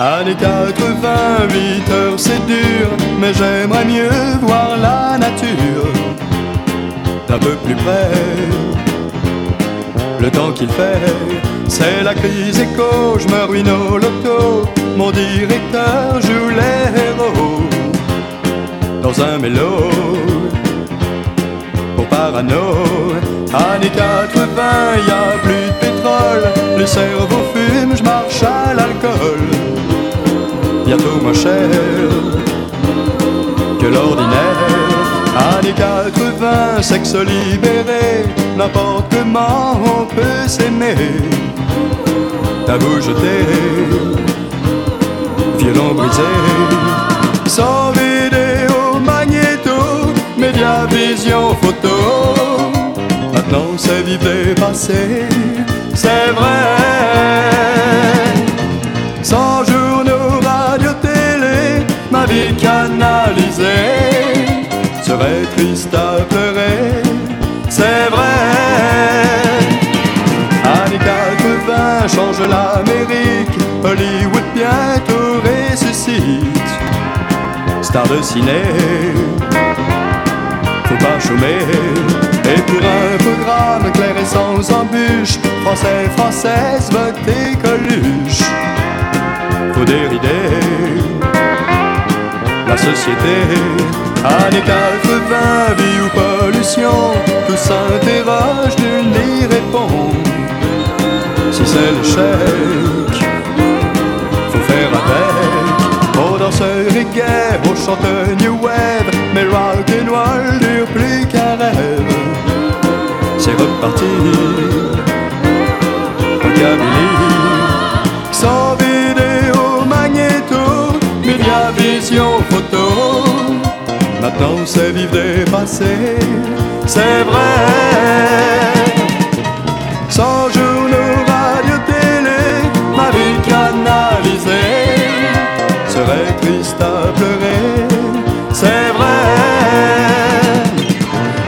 Années 80, 8 heures c'est dur, mais j'aimerais mieux voir la nature d'un peu plus près. Le temps qu'il fait, c'est la crise écho, je me ruine au loto, mon directeur joue les héros dans un mélo. Pour parano, années 80, y a plus de pétrole, le cerveau moins cher que l'ordinaire. Années 80, sexe libéré, n'importe comment on peut s'aimer. Tabou jeté, violon brisé, sans vidéo, magnéto, média, vision, photo. Maintenant c'est vivre des canalisée serait triste à pleurer, c'est vrai. Années 80 change l'Amérique, Hollywood bientôt ressuscite. Star de ciné, faut pas chômer. Et pour un programme clair et sans embûche, français, française, votez Coluche. Faut dérider société. Années 80, vie ou pollution, tout s'interroge, nul n'y répond. Si c'est l'échec, faut faire avec. Aux danseurs et guerre, aux chanteurs new wave, mais rock and roll dure plus qu'un rêve. C'est reparti, sans vision, photo. Maintenant c'est vivre des passés, c'est vrai. Sans journaux, radio, télé, ma vie canalisée serait triste à pleurer, c'est vrai.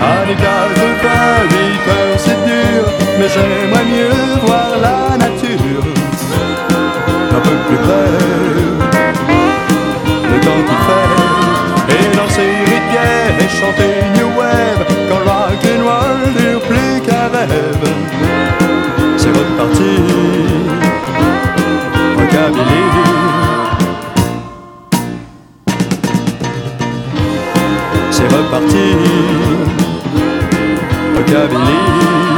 Années 80, 8 heures c'est dur, mais j'aimerais mieux voir la nature un peu plus près. C'est reparti, Rockabilly.